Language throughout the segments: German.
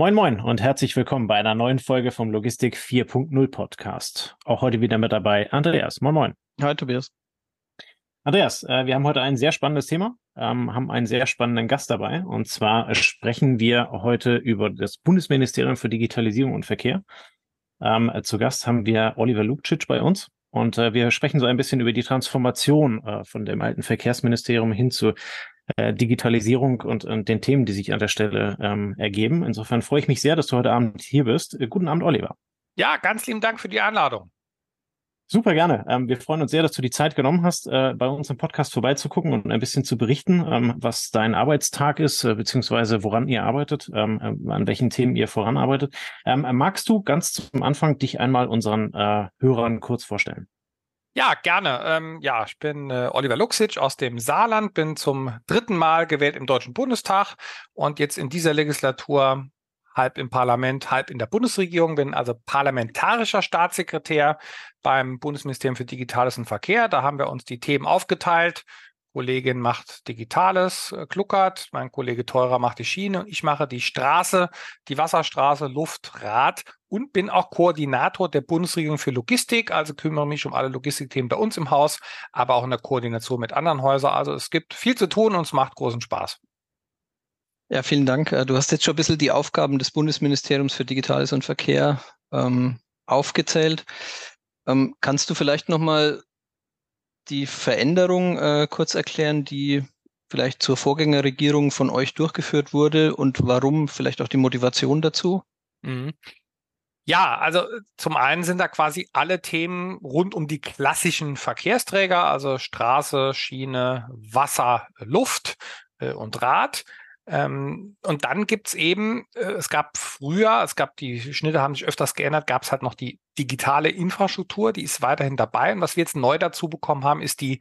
Moin Moin und herzlich willkommen bei einer neuen Folge vom Logistik 4.0 Podcast. Auch heute wieder mit dabei Andreas. Moin Moin. Hi Tobias. Andreas, äh, wir haben heute ein sehr spannendes Thema, ähm, haben einen sehr spannenden Gast dabei. Und zwar sprechen wir heute über das Bundesministerium für Digitalisierung und Verkehr. Ähm, zu Gast haben wir Oliver Lukcic bei uns. Und äh, wir sprechen so ein bisschen über die Transformation äh, von dem alten Verkehrsministerium hin zu äh, Digitalisierung und, und den Themen, die sich an der Stelle ähm, ergeben. Insofern freue ich mich sehr, dass du heute Abend hier bist. Äh, guten Abend, Oliver. Ja, ganz lieben Dank für die Einladung. Super gerne. Ähm, wir freuen uns sehr, dass du die Zeit genommen hast, äh, bei uns im Podcast vorbeizugucken und ein bisschen zu berichten, ähm, was dein Arbeitstag ist, äh, beziehungsweise woran ihr arbeitet, ähm, äh, an welchen Themen ihr voranarbeitet. Ähm, magst du ganz zum Anfang dich einmal unseren äh, Hörern kurz vorstellen? Ja, gerne. Ähm, ja, ich bin äh, Oliver Luxic aus dem Saarland, bin zum dritten Mal gewählt im Deutschen Bundestag und jetzt in dieser Legislatur halb im Parlament, halb in der Bundesregierung, bin also parlamentarischer Staatssekretär beim Bundesministerium für Digitales und Verkehr. Da haben wir uns die Themen aufgeteilt. Kollegin macht Digitales, äh, Kluckert, mein Kollege Teurer macht die Schiene und ich mache die Straße, die Wasserstraße, Luft, Rad und bin auch Koordinator der Bundesregierung für Logistik, also kümmere mich um alle Logistikthemen bei uns im Haus, aber auch in der Koordination mit anderen Häusern. Also es gibt viel zu tun und es macht großen Spaß. Ja, vielen Dank. Äh, du hast jetzt schon ein bisschen die Aufgaben des Bundesministeriums für Digitales und Verkehr ähm, aufgezählt. Ähm, kannst du vielleicht nochmal die Veränderung äh, kurz erklären, die vielleicht zur Vorgängerregierung von euch durchgeführt wurde und warum vielleicht auch die Motivation dazu? Mhm. Ja, also zum einen sind da quasi alle Themen rund um die klassischen Verkehrsträger, also Straße, Schiene, Wasser, Luft äh, und Rad. Ähm, und dann gibt's eben, äh, es gab früher, es gab die Schnitte haben sich öfters geändert, gab es halt noch die digitale Infrastruktur, die ist weiterhin dabei. Und was wir jetzt neu dazu bekommen haben, ist die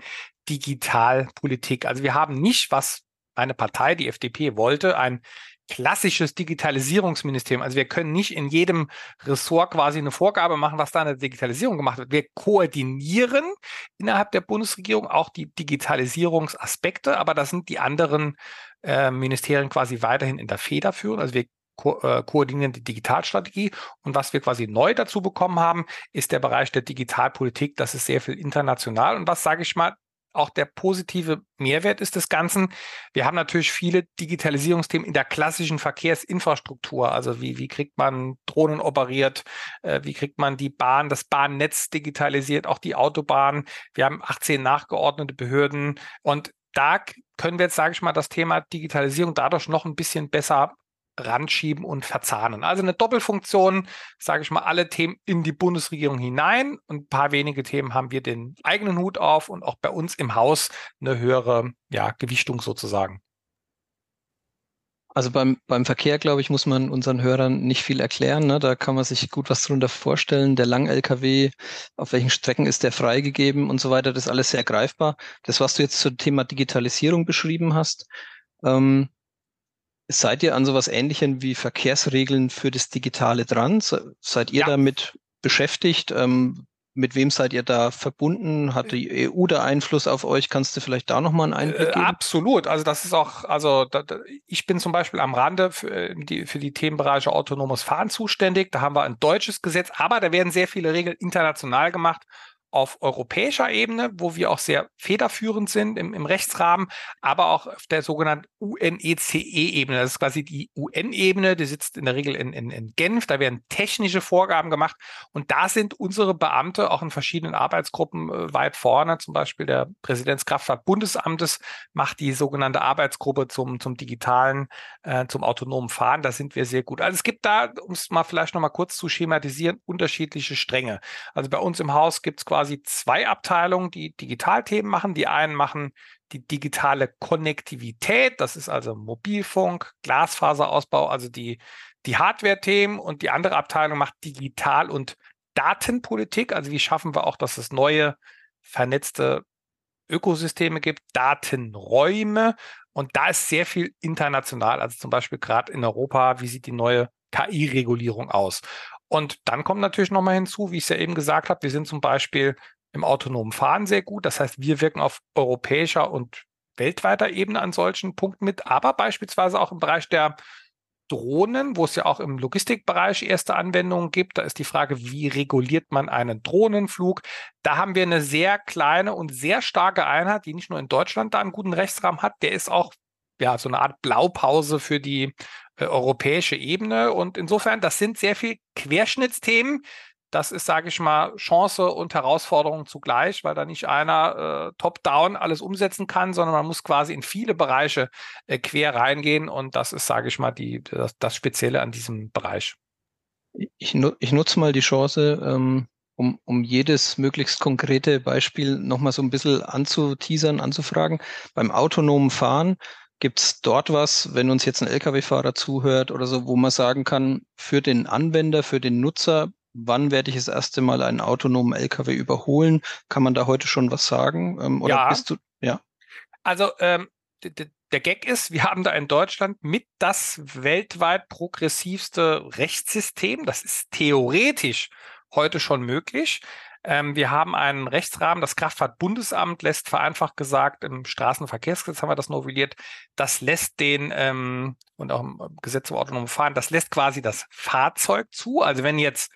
Digitalpolitik. Also wir haben nicht, was eine Partei, die FDP, wollte, ein klassisches Digitalisierungsministerium. Also wir können nicht in jedem Ressort quasi eine Vorgabe machen, was da in der Digitalisierung gemacht wird. Wir koordinieren innerhalb der Bundesregierung auch die Digitalisierungsaspekte, aber das sind die anderen äh, Ministerien quasi weiterhin in der Federführung. Also wir ko äh, koordinieren die Digitalstrategie. Und was wir quasi neu dazu bekommen haben, ist der Bereich der Digitalpolitik. Das ist sehr viel international. Und was sage ich mal, auch der positive Mehrwert ist des Ganzen. Wir haben natürlich viele Digitalisierungsthemen in der klassischen Verkehrsinfrastruktur. Also wie, wie kriegt man Drohnen operiert? Äh, wie kriegt man die Bahn, das Bahnnetz digitalisiert, auch die Autobahn? Wir haben 18 nachgeordnete Behörden und da können wir jetzt, sage ich mal, das Thema Digitalisierung dadurch noch ein bisschen besser ranschieben und verzahnen. Also eine Doppelfunktion, sage ich mal, alle Themen in die Bundesregierung hinein und ein paar wenige Themen haben wir den eigenen Hut auf und auch bei uns im Haus eine höhere ja, Gewichtung sozusagen. Also beim, beim Verkehr, glaube ich, muss man unseren Hörern nicht viel erklären. Ne? Da kann man sich gut was drunter vorstellen. Der Lang-LKW, auf welchen Strecken ist der freigegeben und so weiter, das ist alles sehr greifbar. Das, was du jetzt zum Thema Digitalisierung beschrieben hast, ähm, Seid ihr an sowas Ähnlichem wie Verkehrsregeln für das Digitale dran? Seid ihr ja. damit beschäftigt? Ähm, mit wem seid ihr da verbunden? Hat die EU da Einfluss auf euch? Kannst du vielleicht da nochmal einen Einblick geben? Äh, absolut. Also das ist auch, also da, da, ich bin zum Beispiel am Rande für äh, die, für die Themenbereiche autonomes Fahren zuständig. Da haben wir ein deutsches Gesetz, aber da werden sehr viele Regeln international gemacht auf europäischer Ebene, wo wir auch sehr federführend sind im, im Rechtsrahmen, aber auch auf der sogenannten UNECE-Ebene. Das ist quasi die UN-Ebene, die sitzt in der Regel in, in, in Genf. Da werden technische Vorgaben gemacht und da sind unsere Beamte auch in verschiedenen Arbeitsgruppen äh, weit vorne. Zum Beispiel der Präsidentskraftfahrt-Bundesamtes macht die sogenannte Arbeitsgruppe zum, zum digitalen, äh, zum autonomen Fahren. Da sind wir sehr gut. Also es gibt da, um es mal vielleicht nochmal kurz zu schematisieren, unterschiedliche Stränge. Also bei uns im Haus gibt es quasi quasi zwei Abteilungen, die Digitalthemen machen. Die einen machen die digitale Konnektivität, das ist also Mobilfunk, Glasfaserausbau, also die, die Hardware-Themen. Und die andere Abteilung macht Digital- und Datenpolitik, also wie schaffen wir auch, dass es neue vernetzte Ökosysteme gibt, Datenräume. Und da ist sehr viel international, also zum Beispiel gerade in Europa, wie sieht die neue KI-Regulierung aus? Und dann kommt natürlich nochmal hinzu, wie ich es ja eben gesagt habe, wir sind zum Beispiel im autonomen Fahren sehr gut. Das heißt, wir wirken auf europäischer und weltweiter Ebene an solchen Punkten mit, aber beispielsweise auch im Bereich der Drohnen, wo es ja auch im Logistikbereich erste Anwendungen gibt. Da ist die Frage, wie reguliert man einen Drohnenflug? Da haben wir eine sehr kleine und sehr starke Einheit, die nicht nur in Deutschland da einen guten Rechtsrahmen hat, der ist auch ja so eine Art Blaupause für die äh, europäische Ebene. Und insofern, das sind sehr viel Querschnittsthemen, das ist, sage ich mal, Chance und Herausforderung zugleich, weil da nicht einer äh, top-down alles umsetzen kann, sondern man muss quasi in viele Bereiche äh, quer reingehen und das ist, sage ich mal, die, das, das Spezielle an diesem Bereich. Ich, ich nutze mal die Chance, ähm, um, um jedes möglichst konkrete Beispiel nochmal so ein bisschen anzuteasern, anzufragen. Beim autonomen Fahren Gibt es dort was, wenn uns jetzt ein Lkw-Fahrer zuhört oder so, wo man sagen kann, für den Anwender, für den Nutzer wann werde ich das erste Mal einen autonomen LKW überholen? Kann man da heute schon was sagen? Ähm, oder ja. bist du, ja? Also, ähm, der Gag ist, wir haben da in Deutschland mit das weltweit progressivste Rechtssystem. Das ist theoretisch heute schon möglich. Ähm, wir haben einen Rechtsrahmen, das Kraftfahrtbundesamt lässt vereinfacht gesagt, im Straßenverkehrsgesetz haben wir das novelliert, das lässt den, ähm, und auch im Gesetz über autonomes Fahren, das lässt quasi das Fahrzeug zu. Also wenn jetzt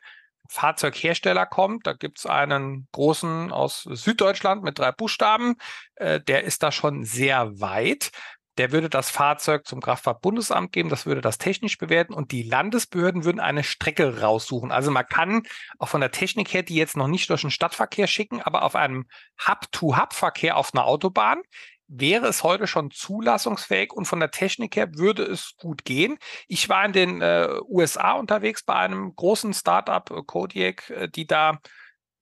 Fahrzeughersteller kommt. Da gibt es einen großen aus Süddeutschland mit drei Buchstaben. Äh, der ist da schon sehr weit. Der würde das Fahrzeug zum Kraftfahrtbundesamt geben, das würde das technisch bewerten und die Landesbehörden würden eine Strecke raussuchen. Also man kann auch von der Technik her die jetzt noch nicht durch den Stadtverkehr schicken, aber auf einem Hub-to-Hub-Verkehr auf einer Autobahn wäre es heute schon zulassungsfähig und von der Technik her würde es gut gehen. Ich war in den äh, USA unterwegs bei einem großen Startup, äh, Kodiak, äh, die da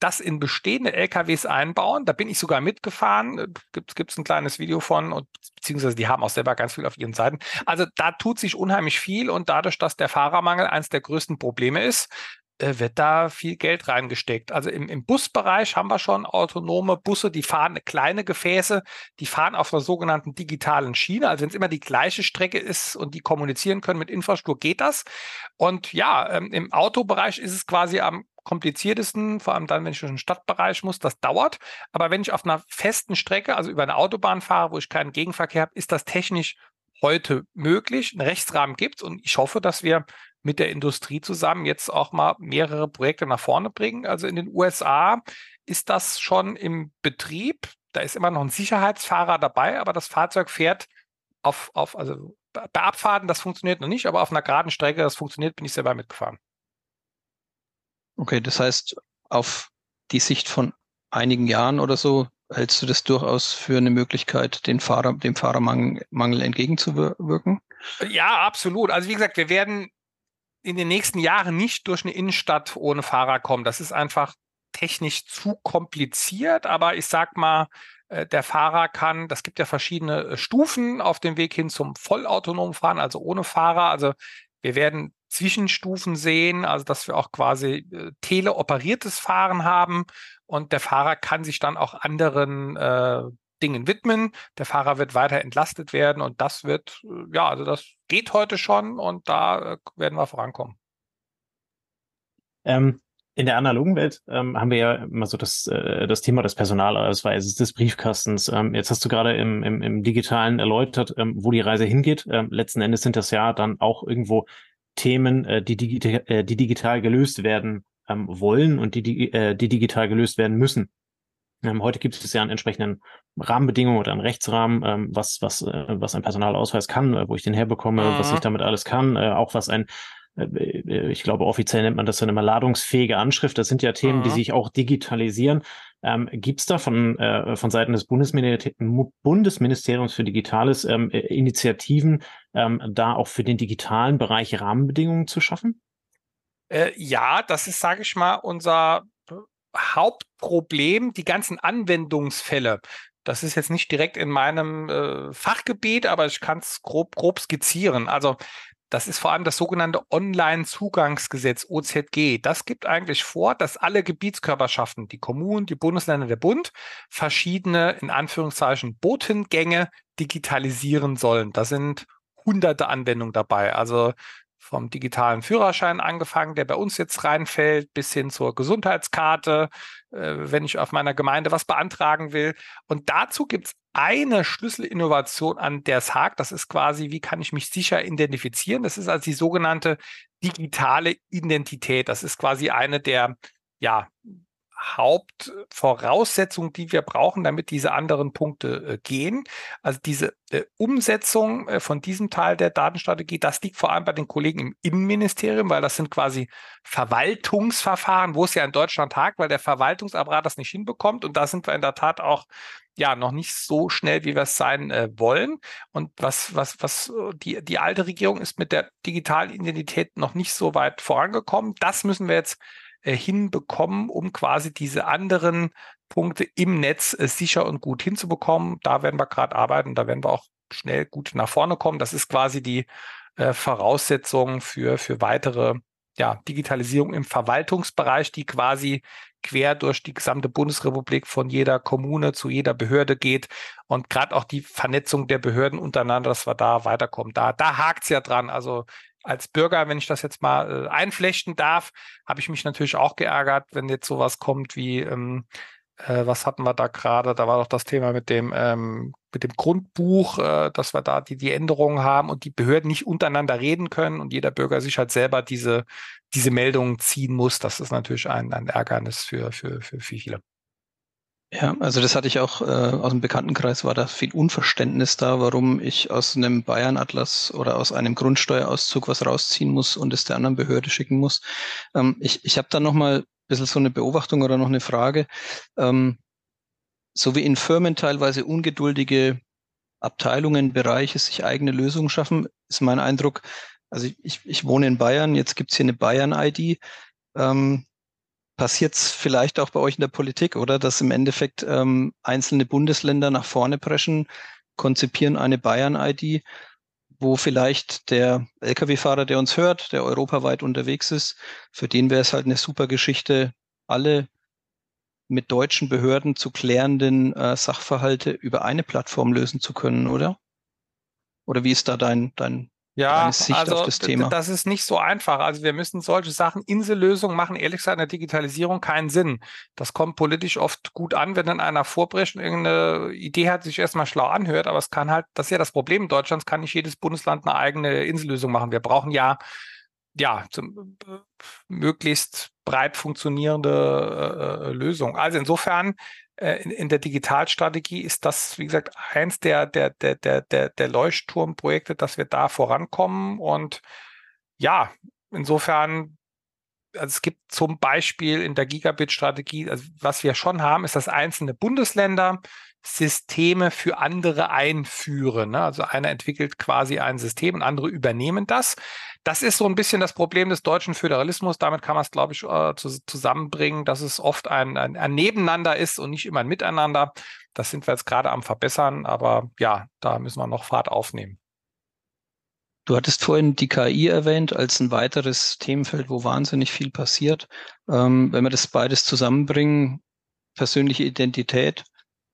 das in bestehende LKWs einbauen. Da bin ich sogar mitgefahren. Äh, Gibt es ein kleines Video von, und, beziehungsweise die haben auch selber ganz viel auf ihren Seiten. Also da tut sich unheimlich viel und dadurch, dass der Fahrermangel eines der größten Probleme ist, äh, wird da viel Geld reingesteckt. Also im, im Busbereich haben wir schon autonome Busse, die fahren kleine Gefäße, die fahren auf einer sogenannten digitalen Schiene. Also wenn es immer die gleiche Strecke ist und die kommunizieren können mit Infrastruktur, geht das. Und ja, ähm, im Autobereich ist es quasi am kompliziertesten, vor allem dann, wenn ich durch den Stadtbereich muss, das dauert. Aber wenn ich auf einer festen Strecke, also über eine Autobahn fahre, wo ich keinen Gegenverkehr habe, ist das technisch heute möglich. Ein Rechtsrahmen gibt es und ich hoffe, dass wir mit der Industrie zusammen jetzt auch mal mehrere Projekte nach vorne bringen. Also in den USA ist das schon im Betrieb. Da ist immer noch ein Sicherheitsfahrer dabei, aber das Fahrzeug fährt auf, auf also bei Abfahrten, das funktioniert noch nicht, aber auf einer geraden Strecke, das funktioniert, bin ich selber mitgefahren. Okay, das heißt, auf die Sicht von einigen Jahren oder so hältst du das durchaus für eine Möglichkeit, den Fahrer, dem Fahrermangel entgegenzuwirken? Ja, absolut. Also wie gesagt, wir werden in den nächsten Jahren nicht durch eine Innenstadt ohne Fahrer kommen. Das ist einfach technisch zu kompliziert, aber ich sag mal, äh, der Fahrer kann, das gibt ja verschiedene äh, Stufen auf dem Weg hin zum vollautonomen Fahren, also ohne Fahrer. Also wir werden Zwischenstufen sehen, also dass wir auch quasi äh, teleoperiertes Fahren haben und der Fahrer kann sich dann auch anderen äh, Dingen widmen. Der Fahrer wird weiter entlastet werden und das wird, äh, ja, also das geht heute schon und da äh, werden wir vorankommen. Ähm, in der analogen Welt ähm, haben wir ja immer so das, äh, das Thema des Personalausweises, des Briefkastens. Ähm, jetzt hast du gerade im, im, im Digitalen erläutert, ähm, wo die Reise hingeht. Ähm, letzten Endes sind das ja dann auch irgendwo Themen, äh, die, digital, äh, die digital gelöst werden ähm, wollen und die, die, äh, die digital gelöst werden müssen. Ähm, heute gibt es ja einen entsprechenden Rahmenbedingungen oder einen Rechtsrahmen, ähm, was, was, äh, was ein Personalausweis kann, äh, wo ich den herbekomme, mhm. was ich damit alles kann, äh, auch was ein ich glaube, offiziell nennt man das dann immer ladungsfähige Anschrift. Das sind ja Themen, mhm. die sich auch digitalisieren. Ähm, Gibt es da von, äh, von Seiten des Bundesminister Bundesministeriums für Digitales ähm, Initiativen, ähm, da auch für den digitalen Bereich Rahmenbedingungen zu schaffen? Äh, ja, das ist, sage ich mal, unser Hauptproblem, die ganzen Anwendungsfälle. Das ist jetzt nicht direkt in meinem äh, Fachgebiet, aber ich kann es grob, grob skizzieren. Also das ist vor allem das sogenannte Online-Zugangsgesetz OZG. Das gibt eigentlich vor, dass alle Gebietskörperschaften, die Kommunen, die Bundesländer, der Bund, verschiedene, in Anführungszeichen, Botengänge digitalisieren sollen. Da sind hunderte Anwendungen dabei. Also vom digitalen Führerschein angefangen, der bei uns jetzt reinfällt, bis hin zur Gesundheitskarte, äh, wenn ich auf meiner Gemeinde was beantragen will. Und dazu gibt es eine Schlüsselinnovation, an der es hakt. Das ist quasi, wie kann ich mich sicher identifizieren? Das ist also die sogenannte digitale Identität. Das ist quasi eine der ja, Hauptvoraussetzung, die wir brauchen, damit diese anderen Punkte äh, gehen. Also diese äh, Umsetzung äh, von diesem Teil der Datenstrategie, das liegt vor allem bei den Kollegen im Innenministerium, weil das sind quasi Verwaltungsverfahren, wo es ja in Deutschland hakt, weil der Verwaltungsapparat das nicht hinbekommt. Und da sind wir in der Tat auch ja noch nicht so schnell, wie wir es sein äh, wollen. Und was, was, was äh, die, die alte Regierung ist mit der digitalen Identität noch nicht so weit vorangekommen. Das müssen wir jetzt äh, hinbekommen, um quasi diese anderen Punkte im Netz äh, sicher und gut hinzubekommen. Da werden wir gerade arbeiten, da werden wir auch schnell gut nach vorne kommen. Das ist quasi die äh, Voraussetzung für, für weitere ja, Digitalisierung im Verwaltungsbereich, die quasi quer durch die gesamte Bundesrepublik von jeder Kommune zu jeder Behörde geht und gerade auch die Vernetzung der Behörden untereinander, dass wir da weiterkommen. Da, da hakt es ja dran. Also als Bürger, wenn ich das jetzt mal äh, einflechten darf, habe ich mich natürlich auch geärgert, wenn jetzt sowas kommt wie, ähm, äh, was hatten wir da gerade? Da war doch das Thema mit dem, ähm, mit dem Grundbuch, äh, dass wir da die, die Änderungen haben und die Behörden nicht untereinander reden können und jeder Bürger sich halt selber diese, diese Meldungen ziehen muss. Das ist natürlich ein, ein Ärgernis für, für, für viele. Ja, also das hatte ich auch äh, aus dem Bekanntenkreis, war da viel Unverständnis da, warum ich aus einem Bayern-Atlas oder aus einem Grundsteuerauszug was rausziehen muss und es der anderen Behörde schicken muss. Ähm, ich ich habe da nochmal ein bisschen so eine Beobachtung oder noch eine Frage. Ähm, so wie in Firmen teilweise ungeduldige Abteilungen, Bereiche sich eigene Lösungen schaffen, ist mein Eindruck, also ich, ich wohne in Bayern, jetzt gibt's hier eine Bayern-ID. Ähm, passiert es vielleicht auch bei euch in der Politik, oder? Dass im Endeffekt ähm, einzelne Bundesländer nach vorne preschen, konzipieren eine Bayern-ID, wo vielleicht der Lkw-Fahrer, der uns hört, der europaweit unterwegs ist, für den wäre es halt eine super Geschichte, alle mit deutschen Behörden zu klärenden äh, Sachverhalte über eine Plattform lösen zu können, oder? Oder wie ist da dein, dein ja, Sicht also auf das Thema? Das ist nicht so einfach. Also wir müssen solche Sachen, Insellösungen machen, ehrlich gesagt, in der Digitalisierung keinen Sinn. Das kommt politisch oft gut an, wenn dann einer vorbricht und irgendeine Idee hat, sich erstmal schlau anhört, aber es kann halt, das ist ja das Problem Deutschlands, kann nicht jedes Bundesland eine eigene Insellösung machen. Wir brauchen ja ja, zum, äh, möglichst breit funktionierende äh, äh Lösung. Also insofern äh, in, in der Digitalstrategie ist das, wie gesagt, eins der, der, der, der, der, der Leuchtturmprojekte, dass wir da vorankommen. Und ja, insofern also es gibt zum Beispiel in der Gigabit-Strategie, also was wir schon haben, ist, dass einzelne Bundesländer Systeme für andere einführen. Ne? Also einer entwickelt quasi ein System und andere übernehmen das. Das ist so ein bisschen das Problem des deutschen Föderalismus. Damit kann man es, glaube ich, äh, zusammenbringen, dass es oft ein, ein, ein Nebeneinander ist und nicht immer ein Miteinander. Das sind wir jetzt gerade am Verbessern, aber ja, da müssen wir noch Fahrt aufnehmen. Du hattest vorhin die KI erwähnt als ein weiteres Themenfeld, wo wahnsinnig viel passiert. Ähm, wenn wir das beides zusammenbringen, persönliche Identität,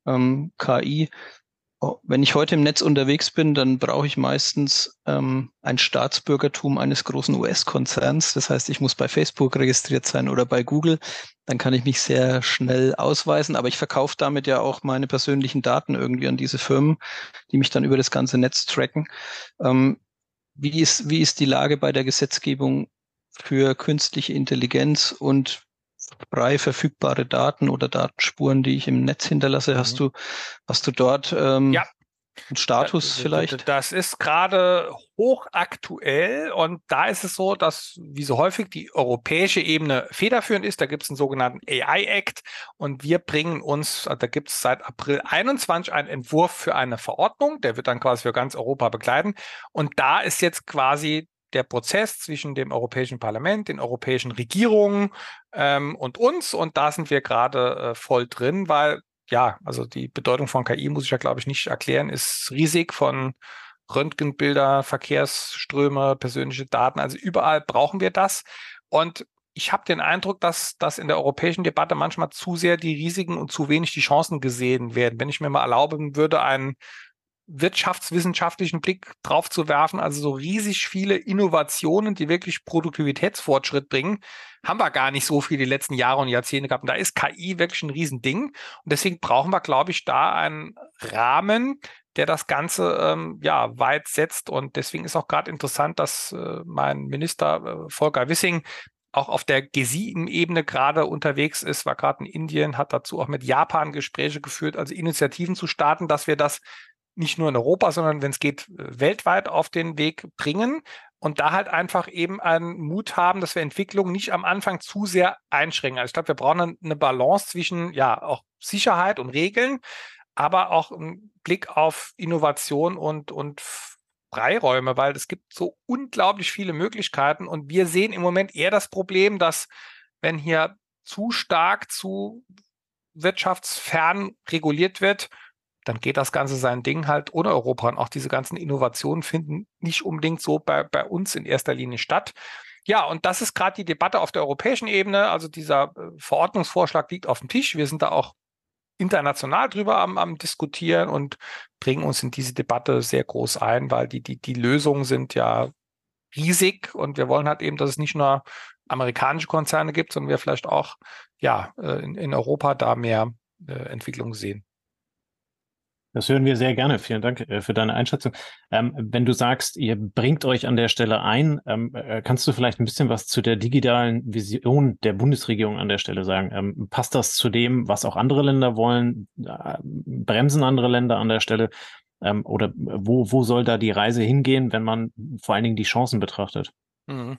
ähm, KI, Oh, wenn ich heute im Netz unterwegs bin, dann brauche ich meistens ähm, ein Staatsbürgertum eines großen US-Konzerns. Das heißt, ich muss bei Facebook registriert sein oder bei Google. Dann kann ich mich sehr schnell ausweisen. Aber ich verkaufe damit ja auch meine persönlichen Daten irgendwie an diese Firmen, die mich dann über das ganze Netz tracken. Ähm, wie, ist, wie ist die Lage bei der Gesetzgebung für künstliche Intelligenz und frei verfügbare Daten oder Datenspuren, die ich im Netz hinterlasse. Mhm. Hast du, hast du dort ähm, ja. Einen Status das, vielleicht? Das ist gerade hochaktuell und da ist es so, dass wie so häufig die europäische Ebene federführend ist. Da gibt es einen sogenannten AI Act und wir bringen uns, da gibt es seit April 21 einen Entwurf für eine Verordnung, der wird dann quasi für ganz Europa begleiten und da ist jetzt quasi der Prozess zwischen dem Europäischen Parlament, den europäischen Regierungen ähm, und uns. Und da sind wir gerade äh, voll drin, weil ja, also die Bedeutung von KI muss ich ja, glaube ich, nicht erklären, ist riesig von Röntgenbilder, Verkehrsströme, persönliche Daten. Also überall brauchen wir das. Und ich habe den Eindruck, dass, dass in der europäischen Debatte manchmal zu sehr die Risiken und zu wenig die Chancen gesehen werden. Wenn ich mir mal erlauben würde, einen wirtschaftswissenschaftlichen Blick drauf zu werfen. Also so riesig viele Innovationen, die wirklich Produktivitätsfortschritt bringen, haben wir gar nicht so viel die letzten Jahre und Jahrzehnte gehabt. Und da ist KI wirklich ein Riesending. Und deswegen brauchen wir, glaube ich, da einen Rahmen, der das Ganze ähm, ja weit setzt. Und deswegen ist auch gerade interessant, dass äh, mein Minister äh, Volker Wissing auch auf der G7-Ebene gerade unterwegs ist, war gerade in Indien, hat dazu auch mit Japan Gespräche geführt, also Initiativen zu starten, dass wir das nicht nur in Europa, sondern wenn es geht, weltweit auf den Weg bringen und da halt einfach eben einen Mut haben, dass wir Entwicklung nicht am Anfang zu sehr einschränken. Also ich glaube, wir brauchen eine Balance zwischen ja auch Sicherheit und Regeln, aber auch einen Blick auf Innovation und, und Freiräume, weil es gibt so unglaublich viele Möglichkeiten und wir sehen im Moment eher das Problem, dass wenn hier zu stark zu wirtschaftsfern reguliert wird, dann geht das Ganze sein Ding halt ohne Europa. Und auch diese ganzen Innovationen finden nicht unbedingt so bei, bei uns in erster Linie statt. Ja, und das ist gerade die Debatte auf der europäischen Ebene. Also dieser äh, Verordnungsvorschlag liegt auf dem Tisch. Wir sind da auch international drüber am, am diskutieren und bringen uns in diese Debatte sehr groß ein, weil die, die, die Lösungen sind ja riesig und wir wollen halt eben, dass es nicht nur amerikanische Konzerne gibt, sondern wir vielleicht auch ja äh, in, in Europa da mehr äh, Entwicklung sehen. Das hören wir sehr gerne. Vielen Dank äh, für deine Einschätzung. Ähm, wenn du sagst, ihr bringt euch an der Stelle ein, ähm, äh, kannst du vielleicht ein bisschen was zu der digitalen Vision der Bundesregierung an der Stelle sagen? Ähm, passt das zu dem, was auch andere Länder wollen? Äh, bremsen andere Länder an der Stelle? Ähm, oder wo, wo soll da die Reise hingehen, wenn man vor allen Dingen die Chancen betrachtet? Mhm.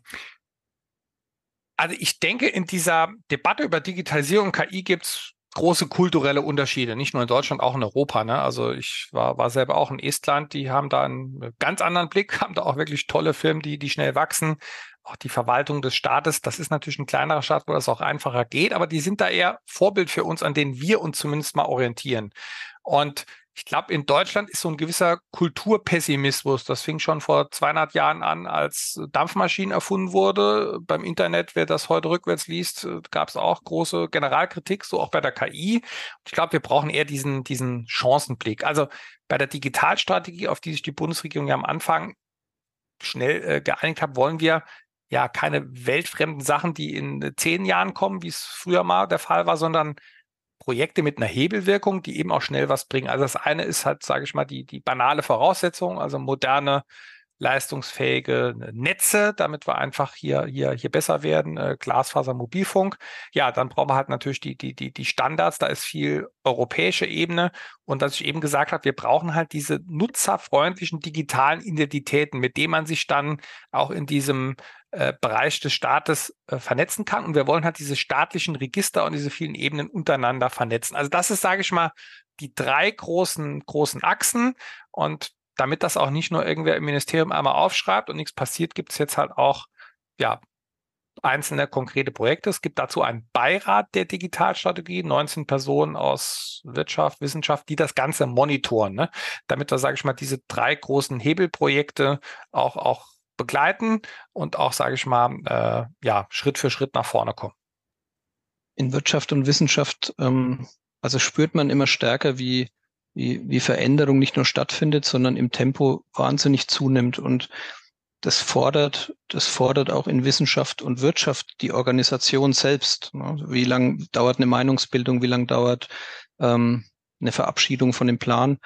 Also ich denke, in dieser Debatte über Digitalisierung und KI gibt es große kulturelle Unterschiede, nicht nur in Deutschland, auch in Europa. Ne? Also ich war, war selber auch in Estland, die haben da einen ganz anderen Blick, haben da auch wirklich tolle Firmen, die, die schnell wachsen. Auch die Verwaltung des Staates, das ist natürlich ein kleinerer Staat, wo das auch einfacher geht, aber die sind da eher Vorbild für uns, an denen wir uns zumindest mal orientieren. Und ich glaube, in Deutschland ist so ein gewisser Kulturpessimismus. Das fing schon vor 200 Jahren an, als Dampfmaschinen erfunden wurde. Beim Internet, wer das heute rückwärts liest, gab es auch große Generalkritik, so auch bei der KI. Ich glaube, wir brauchen eher diesen, diesen Chancenblick. Also bei der Digitalstrategie, auf die sich die Bundesregierung ja am Anfang schnell äh, geeinigt hat, wollen wir ja keine weltfremden Sachen, die in zehn Jahren kommen, wie es früher mal der Fall war, sondern Projekte mit einer Hebelwirkung, die eben auch schnell was bringen. Also das eine ist halt, sage ich mal, die, die banale Voraussetzung, also moderne leistungsfähige Netze, damit wir einfach hier, hier, hier besser werden, äh, Glasfaser, Mobilfunk. Ja, dann brauchen wir halt natürlich die, die, die, die Standards, da ist viel europäische Ebene. Und dass ich eben gesagt habe, wir brauchen halt diese nutzerfreundlichen digitalen Identitäten, mit denen man sich dann auch in diesem äh, Bereich des Staates äh, vernetzen kann. Und wir wollen halt diese staatlichen Register und diese vielen Ebenen untereinander vernetzen. Also das ist, sage ich mal, die drei großen, großen Achsen. Und damit das auch nicht nur irgendwer im Ministerium einmal aufschreibt und nichts passiert, gibt es jetzt halt auch, ja, einzelne konkrete Projekte. Es gibt dazu einen Beirat der Digitalstrategie, 19 Personen aus Wirtschaft, Wissenschaft, die das Ganze monitoren, ne? damit wir, sage ich mal, diese drei großen Hebelprojekte auch, auch begleiten und auch, sage ich mal, äh, ja, Schritt für Schritt nach vorne kommen. In Wirtschaft und Wissenschaft, ähm, also spürt man immer stärker, wie, wie, wie Veränderung nicht nur stattfindet, sondern im Tempo wahnsinnig zunimmt. Und das fordert, das fordert auch in Wissenschaft und Wirtschaft die Organisation selbst. Ne? Wie lang dauert eine Meinungsbildung? Wie lang dauert ähm, eine Verabschiedung von dem Plan?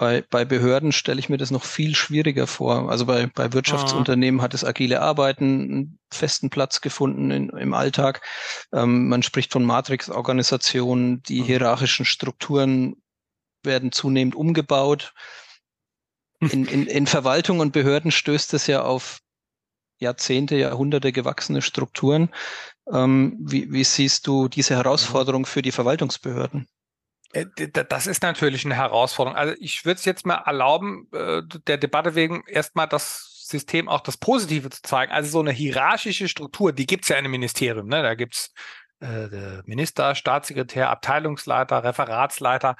Bei, bei Behörden stelle ich mir das noch viel schwieriger vor. Also bei, bei Wirtschaftsunternehmen ah. hat das agile Arbeiten einen festen Platz gefunden in, im Alltag. Ähm, man spricht von Matrix-Organisationen, die mhm. hierarchischen Strukturen werden zunehmend umgebaut. In, in, in Verwaltung und Behörden stößt es ja auf Jahrzehnte, Jahrhunderte gewachsene Strukturen. Ähm, wie, wie siehst du diese Herausforderung für die Verwaltungsbehörden? Äh, das ist natürlich eine Herausforderung. Also ich würde es jetzt mal erlauben, äh, der Debatte wegen erstmal das System auch das Positive zu zeigen. Also so eine hierarchische Struktur, die gibt es ja in einem Ministerium. Ne? Da gibt es äh, Minister, Staatssekretär, Abteilungsleiter, Referatsleiter.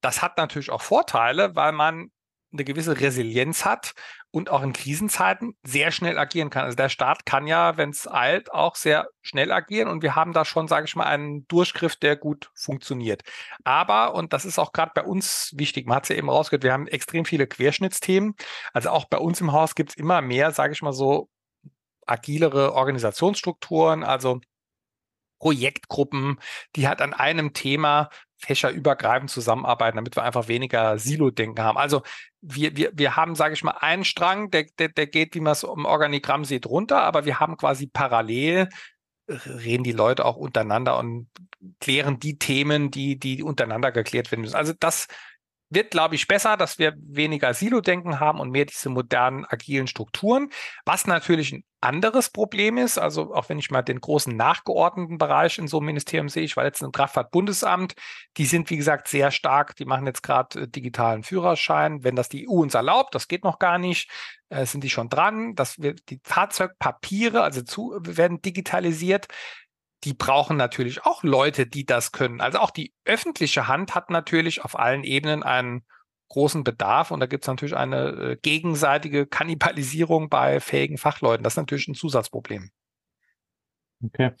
Das hat natürlich auch Vorteile, weil man eine gewisse Resilienz hat und auch in Krisenzeiten sehr schnell agieren kann. Also der Staat kann ja, wenn es eilt, auch sehr schnell agieren und wir haben da schon, sage ich mal, einen Durchgriff, der gut funktioniert. Aber, und das ist auch gerade bei uns wichtig, man hat es ja eben rausgehört, wir haben extrem viele Querschnittsthemen. Also auch bei uns im Haus gibt es immer mehr, sage ich mal so, agilere Organisationsstrukturen, also Projektgruppen, die halt an einem Thema fächerübergreifend zusammenarbeiten, damit wir einfach weniger Silo-Denken haben. Also wir, wir, wir haben, sage ich mal, einen Strang, der, der, der geht, wie man es im Organigramm sieht, runter, aber wir haben quasi parallel reden die Leute auch untereinander und klären die Themen, die, die untereinander geklärt werden müssen. Also das wird, glaube ich, besser, dass wir weniger Silo-Denken haben und mehr diese modernen, agilen Strukturen. Was natürlich ein anderes Problem ist, also auch wenn ich mal den großen nachgeordneten Bereich in so einem Ministerium sehe, ich war jetzt im Kraftfahrtbundesamt, die sind, wie gesagt, sehr stark, die machen jetzt gerade äh, digitalen Führerschein. Wenn das die EU uns erlaubt, das geht noch gar nicht, äh, sind die schon dran, dass wir die Fahrzeugpapiere, also zu, werden digitalisiert die brauchen natürlich auch Leute, die das können. Also auch die öffentliche Hand hat natürlich auf allen Ebenen einen großen Bedarf und da gibt es natürlich eine äh, gegenseitige Kannibalisierung bei fähigen Fachleuten. Das ist natürlich ein Zusatzproblem. Okay.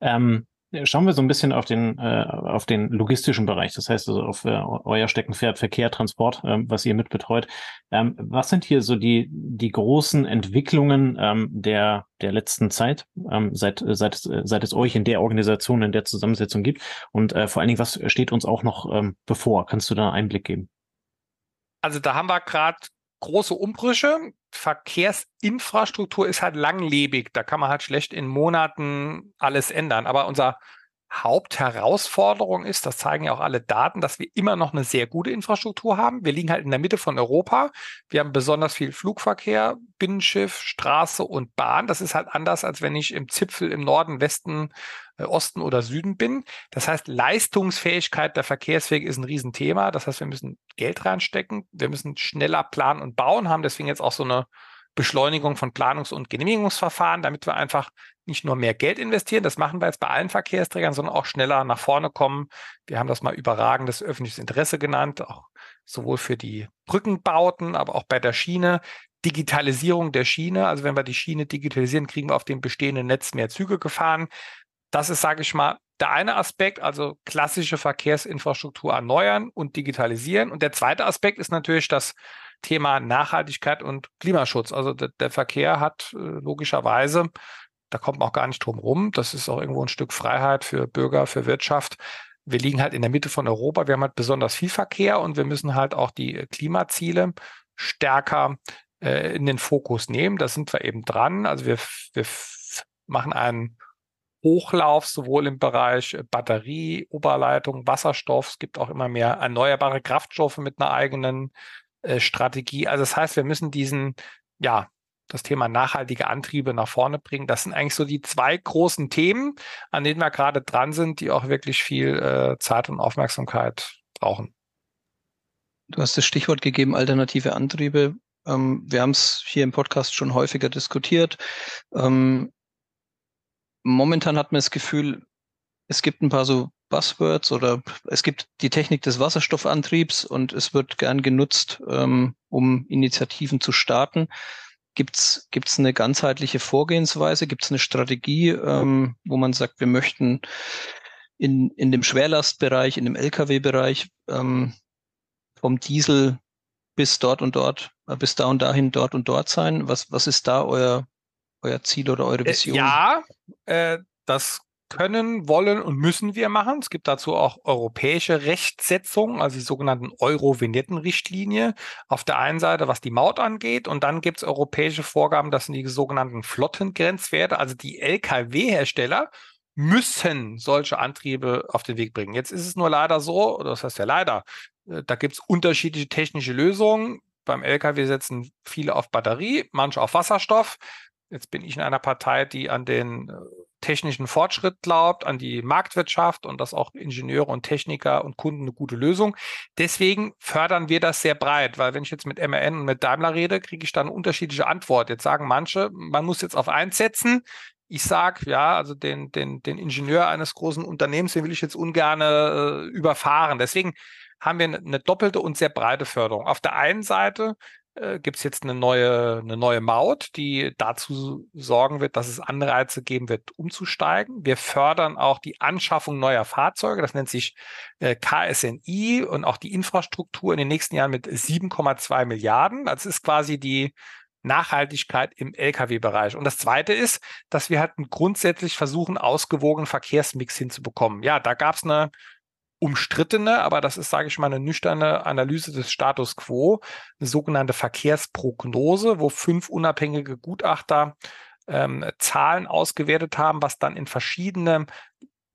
Ähm, Schauen wir so ein bisschen auf den, äh, auf den logistischen Bereich, das heißt also auf äh, euer Steckenpferd Verkehr, Transport, ähm, was ihr mitbetreut. Ähm, was sind hier so die, die großen Entwicklungen ähm, der, der letzten Zeit, ähm, seit, seit, seit es euch in der Organisation, in der Zusammensetzung gibt? Und äh, vor allen Dingen, was steht uns auch noch ähm, bevor? Kannst du da einen Einblick geben? Also da haben wir gerade große Umbrüche. Verkehrsinfrastruktur ist halt langlebig. Da kann man halt schlecht in Monaten alles ändern. Aber unser Hauptherausforderung ist, das zeigen ja auch alle Daten, dass wir immer noch eine sehr gute Infrastruktur haben. Wir liegen halt in der Mitte von Europa. Wir haben besonders viel Flugverkehr, Binnenschiff, Straße und Bahn. Das ist halt anders, als wenn ich im Zipfel im Norden, Westen, äh, Osten oder Süden bin. Das heißt, Leistungsfähigkeit der Verkehrswege ist ein Riesenthema. Das heißt, wir müssen Geld reinstecken. Wir müssen schneller planen und bauen, haben deswegen jetzt auch so eine Beschleunigung von Planungs- und Genehmigungsverfahren, damit wir einfach nicht nur mehr Geld investieren, das machen wir jetzt bei allen Verkehrsträgern, sondern auch schneller nach vorne kommen. Wir haben das mal überragendes öffentliches Interesse genannt, auch sowohl für die Brückenbauten, aber auch bei der Schiene. Digitalisierung der Schiene, also wenn wir die Schiene digitalisieren, kriegen wir auf dem bestehenden Netz mehr Züge gefahren. Das ist, sage ich mal, der eine Aspekt, also klassische Verkehrsinfrastruktur erneuern und digitalisieren. Und der zweite Aspekt ist natürlich das Thema Nachhaltigkeit und Klimaschutz. Also der, der Verkehr hat äh, logischerweise, da kommt man auch gar nicht drum rum, das ist auch irgendwo ein Stück Freiheit für Bürger, für Wirtschaft. Wir liegen halt in der Mitte von Europa, wir haben halt besonders viel Verkehr und wir müssen halt auch die Klimaziele stärker äh, in den Fokus nehmen. Da sind wir eben dran. Also wir, wir machen einen Hochlauf, sowohl im Bereich Batterie, Oberleitung, Wasserstoff. Es gibt auch immer mehr erneuerbare Kraftstoffe mit einer eigenen äh, Strategie. Also das heißt, wir müssen diesen, ja, das Thema nachhaltige Antriebe nach vorne bringen. Das sind eigentlich so die zwei großen Themen, an denen wir gerade dran sind, die auch wirklich viel äh, Zeit und Aufmerksamkeit brauchen. Du hast das Stichwort gegeben, alternative Antriebe. Ähm, wir haben es hier im Podcast schon häufiger diskutiert. Ähm, momentan hat man das Gefühl, es gibt ein paar so Buzzwords oder es gibt die Technik des Wasserstoffantriebs und es wird gern genutzt, ähm, um Initiativen zu starten. Gibt's gibt's eine ganzheitliche Vorgehensweise? Gibt's eine Strategie, ähm, wo man sagt, wir möchten in, in dem Schwerlastbereich, in dem Lkw-Bereich ähm, vom Diesel bis dort und dort, äh, bis da und dahin dort und dort sein? Was, was ist da euer, euer Ziel oder eure äh, Vision? Äh, ja, äh, das können, wollen und müssen wir machen. Es gibt dazu auch europäische Rechtsetzungen, also die sogenannten Euro-Vignetten-Richtlinie. Auf der einen Seite, was die Maut angeht, und dann gibt es europäische Vorgaben, das sind die sogenannten Flottengrenzwerte. Also die Lkw-Hersteller müssen solche Antriebe auf den Weg bringen. Jetzt ist es nur leider so, oder das heißt ja leider, äh, da gibt es unterschiedliche technische Lösungen. Beim Lkw setzen viele auf Batterie, manche auf Wasserstoff. Jetzt bin ich in einer Partei, die an den äh, technischen Fortschritt glaubt, an die Marktwirtschaft und dass auch Ingenieure und Techniker und Kunden eine gute Lösung. Deswegen fördern wir das sehr breit, weil wenn ich jetzt mit MRN und mit Daimler rede, kriege ich dann unterschiedliche Antwort. Jetzt sagen manche, man muss jetzt auf eins setzen. Ich sage, ja, also den, den, den Ingenieur eines großen Unternehmens, den will ich jetzt ungern äh, überfahren. Deswegen haben wir eine doppelte und sehr breite Förderung. Auf der einen Seite äh, gibt es jetzt eine neue, eine neue Maut, die dazu sorgen wird, dass es Anreize geben wird, umzusteigen. Wir fördern auch die Anschaffung neuer Fahrzeuge. Das nennt sich äh, KSNI und auch die Infrastruktur in den nächsten Jahren mit 7,2 Milliarden. Das ist quasi die Nachhaltigkeit im Lkw-Bereich. Und das Zweite ist, dass wir halt grundsätzlich versuchen, ausgewogenen Verkehrsmix hinzubekommen. Ja, da gab es eine umstrittene, aber das ist, sage ich mal, eine nüchterne Analyse des Status quo, eine sogenannte Verkehrsprognose, wo fünf unabhängige Gutachter ähm, Zahlen ausgewertet haben, was dann in verschiedene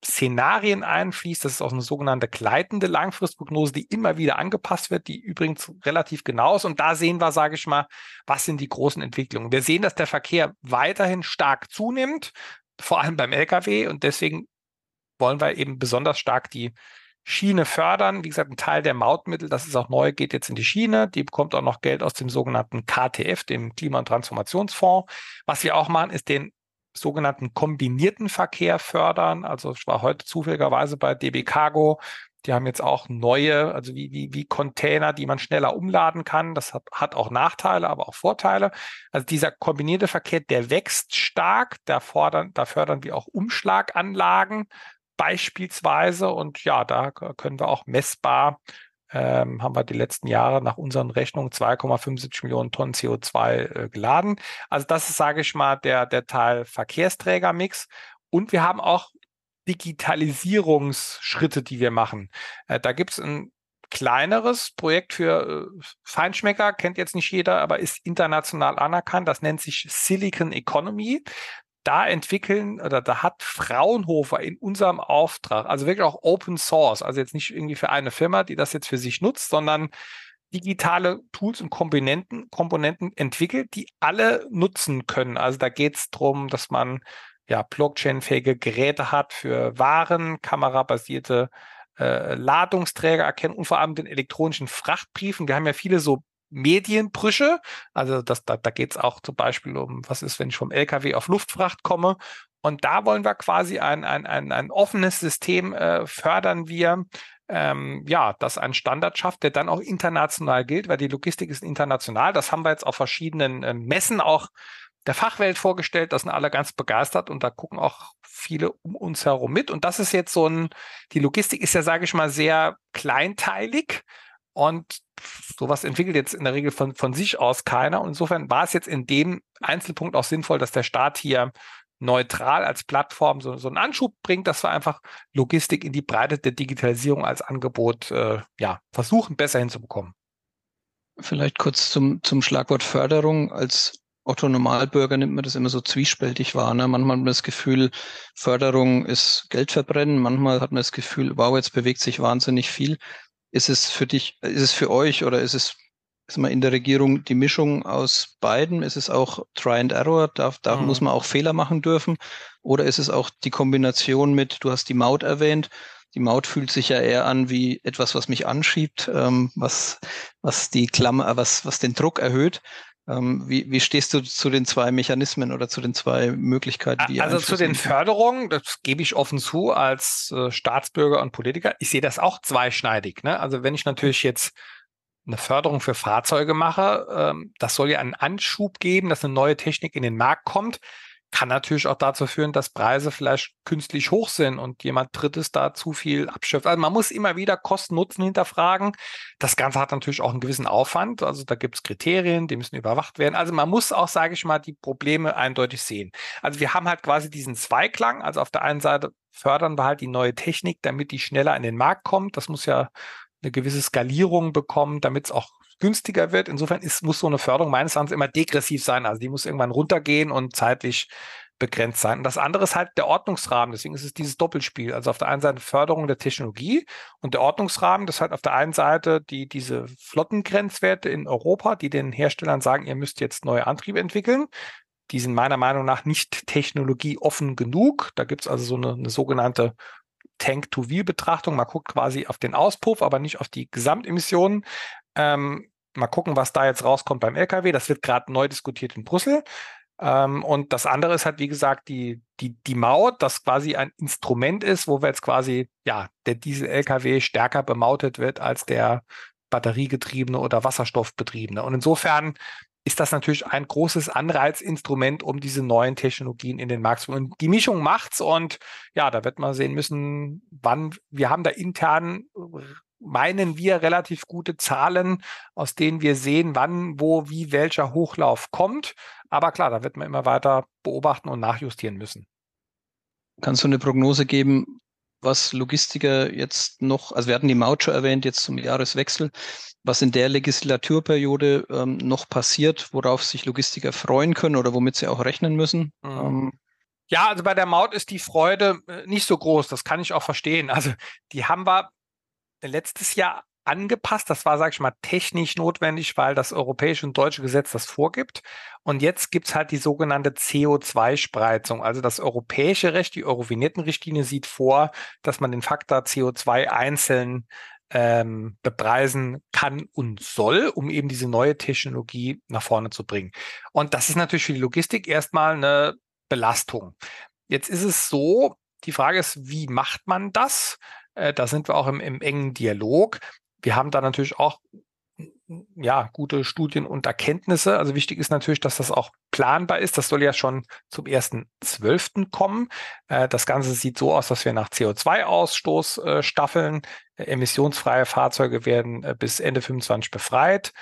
Szenarien einfließt. Das ist auch eine sogenannte gleitende Langfristprognose, die immer wieder angepasst wird, die übrigens relativ genau ist. Und da sehen wir, sage ich mal, was sind die großen Entwicklungen. Wir sehen, dass der Verkehr weiterhin stark zunimmt, vor allem beim Lkw. Und deswegen wollen wir eben besonders stark die Schiene fördern. Wie gesagt, ein Teil der Mautmittel, das ist auch neu, geht jetzt in die Schiene. Die bekommt auch noch Geld aus dem sogenannten KTF, dem Klima- und Transformationsfonds. Was wir auch machen, ist den sogenannten kombinierten Verkehr fördern. Also ich war heute zufälligerweise bei DB Cargo. Die haben jetzt auch neue, also wie, wie, wie Container, die man schneller umladen kann. Das hat, hat auch Nachteile, aber auch Vorteile. Also dieser kombinierte Verkehr, der wächst stark. Da, fordern, da fördern wir auch Umschlaganlagen beispielsweise. Und ja, da können wir auch messbar, ähm, haben wir die letzten Jahre nach unseren Rechnungen 2,75 Millionen Tonnen CO2 äh, geladen. Also das ist, sage ich mal, der, der Teil Verkehrsträgermix. Und wir haben auch Digitalisierungsschritte, die wir machen. Äh, da gibt es ein kleineres Projekt für äh, Feinschmecker, kennt jetzt nicht jeder, aber ist international anerkannt. Das nennt sich Silicon Economy da entwickeln oder da hat Fraunhofer in unserem Auftrag, also wirklich auch Open Source, also jetzt nicht irgendwie für eine Firma, die das jetzt für sich nutzt, sondern digitale Tools und Komponenten, Komponenten entwickelt, die alle nutzen können. Also da geht es darum, dass man ja Blockchain-fähige Geräte hat für Waren, kamerabasierte äh, Ladungsträger erkennen und vor allem den elektronischen Frachtbriefen. Wir haben ja viele so Medienbrüche. Also das, da, da geht es auch zum Beispiel um, was ist, wenn ich vom LKW auf Luftfracht komme. Und da wollen wir quasi ein, ein, ein, ein offenes System äh, fördern wir, ähm, ja, das einen Standard schafft, der dann auch international gilt, weil die Logistik ist international. Das haben wir jetzt auf verschiedenen äh, Messen auch der Fachwelt vorgestellt. Das sind alle ganz begeistert und da gucken auch viele um uns herum mit. Und das ist jetzt so ein, die Logistik ist ja, sage ich mal, sehr kleinteilig. Und sowas entwickelt jetzt in der Regel von, von sich aus keiner. Und insofern war es jetzt in dem Einzelpunkt auch sinnvoll, dass der Staat hier neutral als Plattform so, so einen Anschub bringt, dass wir einfach Logistik in die Breite der Digitalisierung als Angebot äh, ja, versuchen, besser hinzubekommen. Vielleicht kurz zum, zum Schlagwort Förderung. Als Otto Normalbürger nimmt man das immer so zwiespältig wahr. Ne? Manchmal hat man das Gefühl, Förderung ist Geld verbrennen. Manchmal hat man das Gefühl, wow, jetzt bewegt sich wahnsinnig viel. Ist es für dich, ist es für euch oder ist es ist mal in der Regierung die Mischung aus beiden? Ist es auch Try and Error? Da, da mhm. muss man auch Fehler machen dürfen? Oder ist es auch die Kombination mit, du hast die Maut erwähnt, die Maut fühlt sich ja eher an wie etwas, was mich anschiebt, ähm, was, was die Klammer, was, was den Druck erhöht. Ähm, wie, wie stehst du zu den zwei Mechanismen oder zu den zwei Möglichkeiten? Die also zu den Förderungen, das gebe ich offen zu als äh, Staatsbürger und Politiker. Ich sehe das auch zweischneidig. Ne? Also wenn ich natürlich jetzt eine Förderung für Fahrzeuge mache, ähm, das soll ja einen Anschub geben, dass eine neue Technik in den Markt kommt kann natürlich auch dazu führen, dass Preise vielleicht künstlich hoch sind und jemand Drittes da zu viel abschöpft. Also man muss immer wieder Kosten-Nutzen hinterfragen. Das Ganze hat natürlich auch einen gewissen Aufwand. Also da gibt es Kriterien, die müssen überwacht werden. Also man muss auch, sage ich mal, die Probleme eindeutig sehen. Also wir haben halt quasi diesen Zweiklang. Also auf der einen Seite fördern wir halt die neue Technik, damit die schneller in den Markt kommt. Das muss ja eine gewisse Skalierung bekommen, damit es auch günstiger wird. Insofern ist, muss so eine Förderung meines Erachtens immer degressiv sein. Also die muss irgendwann runtergehen und zeitlich begrenzt sein. Und das andere ist halt der Ordnungsrahmen. Deswegen ist es dieses Doppelspiel. Also auf der einen Seite Förderung der Technologie und der Ordnungsrahmen, das halt auf der einen Seite die, diese Flottengrenzwerte in Europa, die den Herstellern sagen, ihr müsst jetzt neue Antriebe entwickeln. Die sind meiner Meinung nach nicht technologieoffen genug. Da gibt es also so eine, eine sogenannte Tank-to-Wheel-Betrachtung. Man guckt quasi auf den Auspuff, aber nicht auf die Gesamtemissionen. Ähm, mal gucken, was da jetzt rauskommt beim LKW. Das wird gerade neu diskutiert in Brüssel. Ähm, und das andere ist halt, wie gesagt, die, die, die Maut, das quasi ein Instrument ist, wo wir jetzt quasi, ja, der Diesel-LKW stärker bemautet wird als der batteriegetriebene oder wasserstoffbetriebene. Und insofern ist das natürlich ein großes Anreizinstrument, um diese neuen Technologien in den Markt zu bringen. Die Mischung macht's und ja, da wird man sehen müssen, wann wir haben da intern meinen wir relativ gute Zahlen, aus denen wir sehen, wann, wo, wie, welcher Hochlauf kommt. Aber klar, da wird man immer weiter beobachten und nachjustieren müssen. Kannst du eine Prognose geben, was Logistiker jetzt noch, also wir hatten die Maut schon erwähnt, jetzt zum Jahreswechsel, was in der Legislaturperiode ähm, noch passiert, worauf sich Logistiker freuen können oder womit sie auch rechnen müssen? Mhm. Ähm, ja, also bei der Maut ist die Freude äh, nicht so groß, das kann ich auch verstehen. Also die haben wir letztes Jahr angepasst. Das war, sage ich mal, technisch notwendig, weil das europäische und deutsche Gesetz das vorgibt. Und jetzt gibt's halt die sogenannte CO2-Spreizung. Also das europäische Recht, die Eurovinettenrichtlinie sieht vor, dass man den Faktor CO2 einzeln ähm, bepreisen kann und soll, um eben diese neue Technologie nach vorne zu bringen. Und das ist natürlich für die Logistik erstmal eine Belastung. Jetzt ist es so, die Frage ist, wie macht man das? Äh, da sind wir auch im, im engen Dialog. Wir haben da natürlich auch ja, gute Studien und Erkenntnisse. Also wichtig ist natürlich, dass das auch planbar ist. Das soll ja schon zum 1.12. kommen. Äh, das Ganze sieht so aus, dass wir nach CO2-Ausstoß äh, staffeln. Emissionsfreie Fahrzeuge werden bis Ende 25 befreit.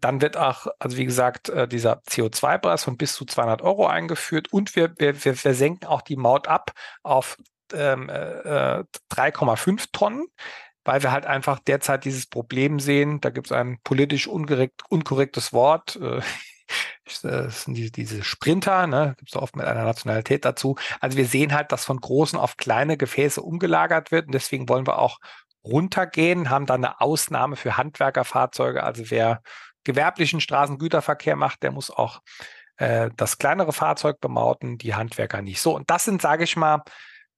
Dann wird auch, also wie gesagt, dieser CO2-Preis von bis zu 200 Euro eingeführt und wir, wir, wir senken auch die Maut ab auf äh, 3,5 Tonnen, weil wir halt einfach derzeit dieses Problem sehen. Da gibt es ein politisch unkorrekt, unkorrektes Wort. Äh, das sind die, diese Sprinter, ne, gibt es oft mit einer Nationalität dazu. Also wir sehen halt, dass von großen auf kleine Gefäße umgelagert wird und deswegen wollen wir auch runtergehen, haben da eine Ausnahme für Handwerkerfahrzeuge. Also wer gewerblichen Straßengüterverkehr macht, der muss auch äh, das kleinere Fahrzeug bemauten, die Handwerker nicht. So, und das sind, sage ich mal,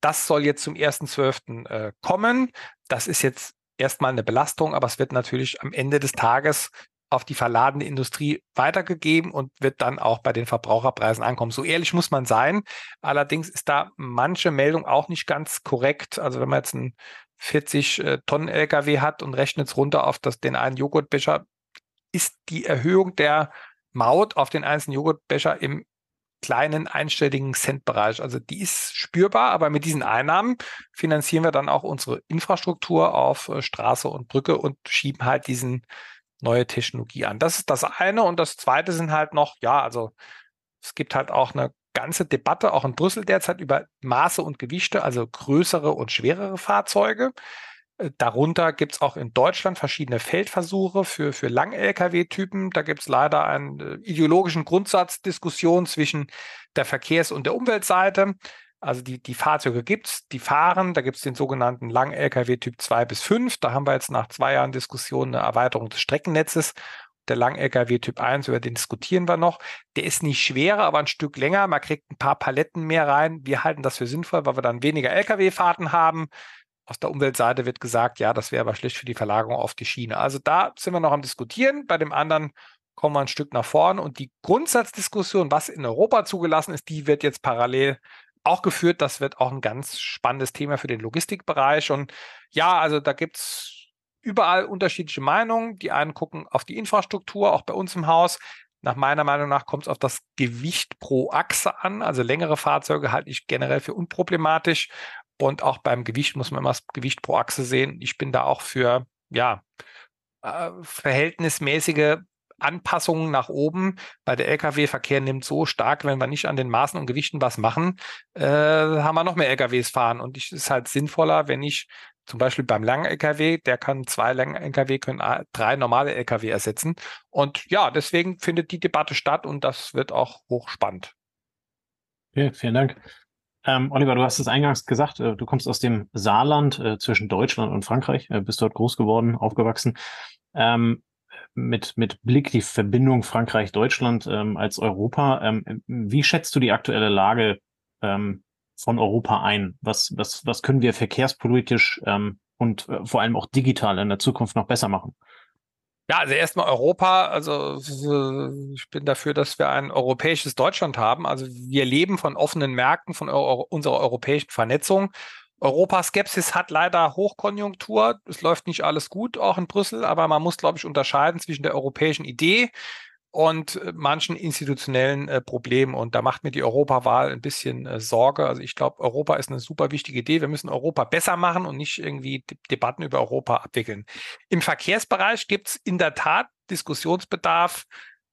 das soll jetzt zum 1.12. Äh, kommen. Das ist jetzt erstmal eine Belastung, aber es wird natürlich am Ende des Tages auf die verladene Industrie weitergegeben und wird dann auch bei den Verbraucherpreisen ankommen. So ehrlich muss man sein. Allerdings ist da manche Meldung auch nicht ganz korrekt. Also wenn man jetzt einen 40 äh, Tonnen LKW hat und rechnet es runter auf das, den einen Joghurtbecher, ist die Erhöhung der Maut auf den einzelnen Joghurtbecher im kleinen einstelligen Centbereich. Also die ist spürbar, aber mit diesen Einnahmen finanzieren wir dann auch unsere Infrastruktur auf äh, Straße und Brücke und schieben halt diesen neue Technologie an. Das ist das eine. Und das zweite sind halt noch, ja, also es gibt halt auch eine ganze Debatte, auch in Brüssel derzeit, über Maße und Gewichte, also größere und schwerere Fahrzeuge. Äh, darunter gibt es auch in Deutschland verschiedene Feldversuche für, für Lang-Lkw-Typen. Da gibt es leider eine ideologischen Grundsatzdiskussion zwischen der Verkehrs- und der Umweltseite. Also die, die Fahrzeuge gibt es, die fahren. Da gibt es den sogenannten Lang-Lkw Typ 2 bis 5. Da haben wir jetzt nach zwei Jahren Diskussion eine Erweiterung des Streckennetzes. Der Lang-Lkw Typ 1, über den diskutieren wir noch. Der ist nicht schwerer, aber ein Stück länger. Man kriegt ein paar Paletten mehr rein. Wir halten das für sinnvoll, weil wir dann weniger Lkw-Fahrten haben. Aus der Umweltseite wird gesagt, ja, das wäre aber schlecht für die Verlagerung auf die Schiene. Also da sind wir noch am Diskutieren. Bei dem anderen kommen wir ein Stück nach vorn. Und die Grundsatzdiskussion, was in Europa zugelassen ist, die wird jetzt parallel auch geführt. Das wird auch ein ganz spannendes Thema für den Logistikbereich. Und ja, also da gibt es überall unterschiedliche Meinungen. Die einen gucken auf die Infrastruktur, auch bei uns im Haus. Nach meiner Meinung nach kommt es auf das Gewicht pro Achse an. Also längere Fahrzeuge halte ich generell für unproblematisch. Und auch beim Gewicht muss man immer das Gewicht pro Achse sehen. Ich bin da auch für, ja, äh, verhältnismäßige Anpassungen nach oben, weil der Lkw-Verkehr nimmt so stark, wenn wir nicht an den Maßen und Gewichten was machen, äh, haben wir noch mehr Lkws fahren. Und es ist halt sinnvoller, wenn ich zum Beispiel beim langen Lkw, der kann zwei lange Lkw, können drei normale Lkw ersetzen. Und ja, deswegen findet die Debatte statt und das wird auch hochspannend. Okay, vielen Dank. Ähm, Oliver, du hast es eingangs gesagt, äh, du kommst aus dem Saarland äh, zwischen Deutschland und Frankreich, äh, bist dort groß geworden, aufgewachsen. Ähm, mit, mit Blick die Verbindung Frankreich-Deutschland ähm, als Europa. Ähm, wie schätzt du die aktuelle Lage ähm, von Europa ein? Was, was, was können wir verkehrspolitisch ähm, und äh, vor allem auch digital in der Zukunft noch besser machen? Ja, also erstmal Europa. Also ich bin dafür, dass wir ein europäisches Deutschland haben. Also wir leben von offenen Märkten, von Euro unserer europäischen Vernetzung. Europaskepsis hat leider Hochkonjunktur. Es läuft nicht alles gut, auch in Brüssel, aber man muss, glaube ich, unterscheiden zwischen der europäischen Idee und äh, manchen institutionellen äh, Problemen. Und da macht mir die Europawahl ein bisschen äh, Sorge. Also ich glaube, Europa ist eine super wichtige Idee. Wir müssen Europa besser machen und nicht irgendwie De Debatten über Europa abwickeln. Im Verkehrsbereich gibt es in der Tat Diskussionsbedarf.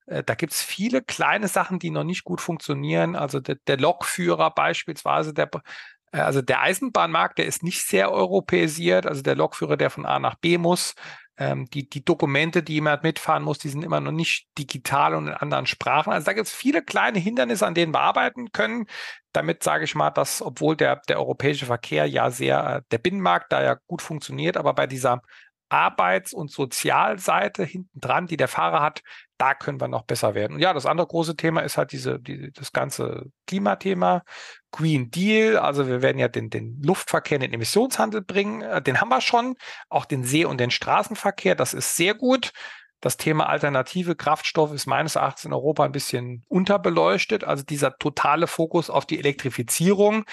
Äh, da gibt es viele kleine Sachen, die noch nicht gut funktionieren. Also der, der Lokführer beispielsweise, der äh, also der Eisenbahnmarkt, der ist nicht sehr europäisiert. Also der Lokführer, der von A nach B muss, ähm, die, die Dokumente, die jemand mitfahren muss, die sind immer noch nicht digital und in anderen Sprachen. Also da gibt es viele kleine Hindernisse, an denen wir arbeiten können. Damit sage ich mal, dass obwohl der, der europäische Verkehr ja sehr, äh, der Binnenmarkt da ja gut funktioniert, aber bei dieser Arbeits- und Sozialseite hinten dran, die der Fahrer hat, da können wir noch besser werden. Und ja, das andere große Thema ist halt diese, die, das ganze Klimathema, Green Deal. Also wir werden ja den, den Luftverkehr in den Emissionshandel bringen. Äh, den haben wir schon. Auch den See- und den Straßenverkehr. Das ist sehr gut. Das Thema alternative Kraftstoffe ist meines Erachtens in Europa ein bisschen unterbeleuchtet. Also dieser totale Fokus auf die Elektrifizierung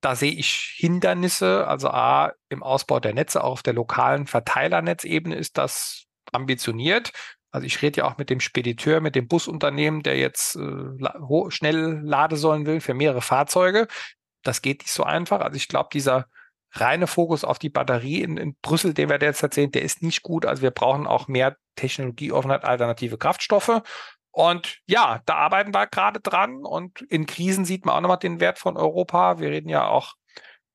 da sehe ich Hindernisse. Also A, im Ausbau der Netze, auch auf der lokalen Verteilernetzebene ist das ambitioniert. Also ich rede ja auch mit dem Spediteur, mit dem Busunternehmen, der jetzt äh, schnell Ladesäulen will für mehrere Fahrzeuge. Das geht nicht so einfach. Also ich glaube, dieser reine Fokus auf die Batterie in, in Brüssel, den wir derzeit sehen, der ist nicht gut. Also wir brauchen auch mehr Technologieoffenheit, alternative Kraftstoffe. Und ja, da arbeiten wir gerade dran. Und in Krisen sieht man auch nochmal den Wert von Europa. Wir reden ja auch,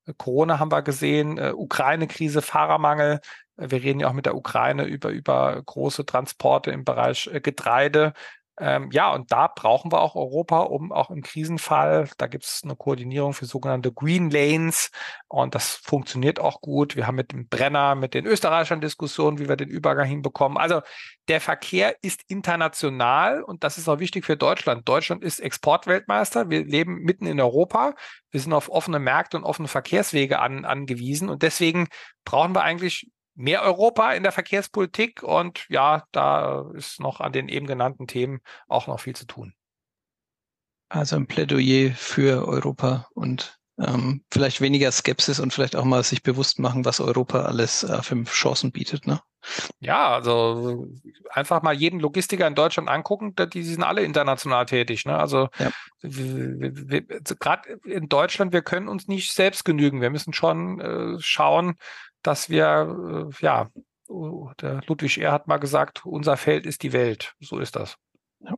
äh, Corona haben wir gesehen, äh, Ukraine-Krise, Fahrermangel. Äh, wir reden ja auch mit der Ukraine über, über große Transporte im Bereich Getreide. Ähm, ja, und da brauchen wir auch Europa, um auch im Krisenfall, da gibt es eine Koordinierung für sogenannte Green Lanes und das funktioniert auch gut. Wir haben mit dem Brenner, mit den Österreichern Diskussionen, wie wir den Übergang hinbekommen. Also der Verkehr ist international und das ist auch wichtig für Deutschland. Deutschland ist Exportweltmeister. Wir leben mitten in Europa. Wir sind auf offene Märkte und offene Verkehrswege an, angewiesen und deswegen brauchen wir eigentlich mehr Europa in der Verkehrspolitik und ja, da ist noch an den eben genannten Themen auch noch viel zu tun. Also ein Plädoyer für Europa und ähm, vielleicht weniger Skepsis und vielleicht auch mal sich bewusst machen, was Europa alles äh, für Chancen bietet. Ne? Ja, also einfach mal jeden Logistiker in Deutschland angucken, die sind alle international tätig. Ne? Also, ja. gerade in Deutschland, wir können uns nicht selbst genügen. Wir müssen schon äh, schauen, dass wir, äh, ja, der Ludwig Er hat mal gesagt, unser Feld ist die Welt. So ist das. Ja.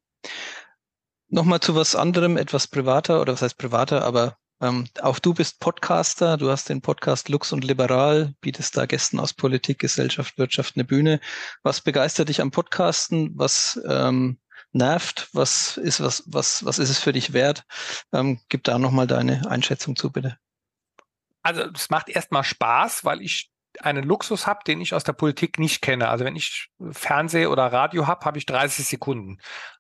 Nochmal zu was anderem, etwas privater oder was heißt privater, aber ähm, auch du bist Podcaster, du hast den Podcast Lux und Liberal, bietest da Gästen aus Politik, Gesellschaft, Wirtschaft eine Bühne. Was begeistert dich am Podcasten? Was ähm, nervt? Was ist, was, was, was ist es für dich wert? Ähm, gib da nochmal deine Einschätzung zu, bitte. Also es macht erstmal Spaß, weil ich einen Luxus habe, den ich aus der Politik nicht kenne. Also wenn ich Fernseh oder Radio habe, habe ich 30 Sekunden.